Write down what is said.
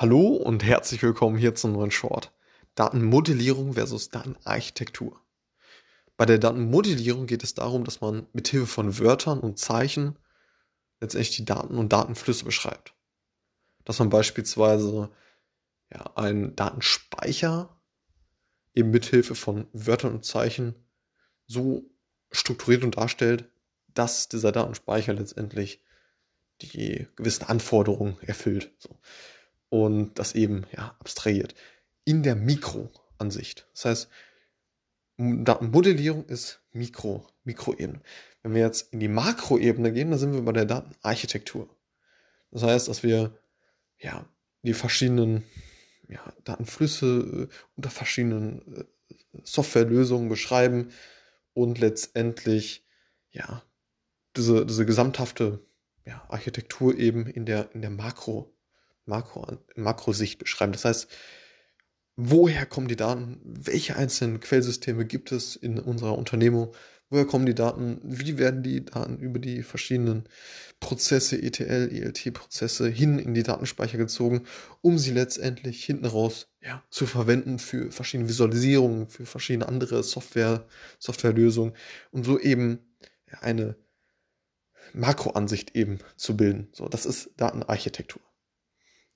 Hallo und herzlich willkommen hier zum neuen Short. Datenmodellierung versus Datenarchitektur. Bei der Datenmodellierung geht es darum, dass man mithilfe von Wörtern und Zeichen letztendlich die Daten und Datenflüsse beschreibt. Dass man beispielsweise ja, einen Datenspeicher eben mithilfe von Wörtern und Zeichen so strukturiert und darstellt, dass dieser Datenspeicher letztendlich die gewissen Anforderungen erfüllt. So und das eben ja, abstrahiert. In der Mikroansicht. Das heißt, Datenmodellierung ist Mikro, Mikroebene. Wenn wir jetzt in die Makroebene gehen, dann sind wir bei der Datenarchitektur. Das heißt, dass wir ja, die verschiedenen ja, Datenflüsse äh, unter verschiedenen äh, Softwarelösungen beschreiben und letztendlich ja, diese, diese gesamthafte ja, Architektur eben in der, in der Makro Makro, Makrosicht beschreiben. Das heißt, woher kommen die Daten? Welche einzelnen Quellsysteme gibt es in unserer Unternehmung? Woher kommen die Daten? Wie werden die Daten über die verschiedenen Prozesse, ETL, ELT-Prozesse hin in die Datenspeicher gezogen, um sie letztendlich hinten raus ja, zu verwenden für verschiedene Visualisierungen, für verschiedene andere Software, Softwarelösungen und so eben eine Makroansicht eben zu bilden. So, das ist Datenarchitektur.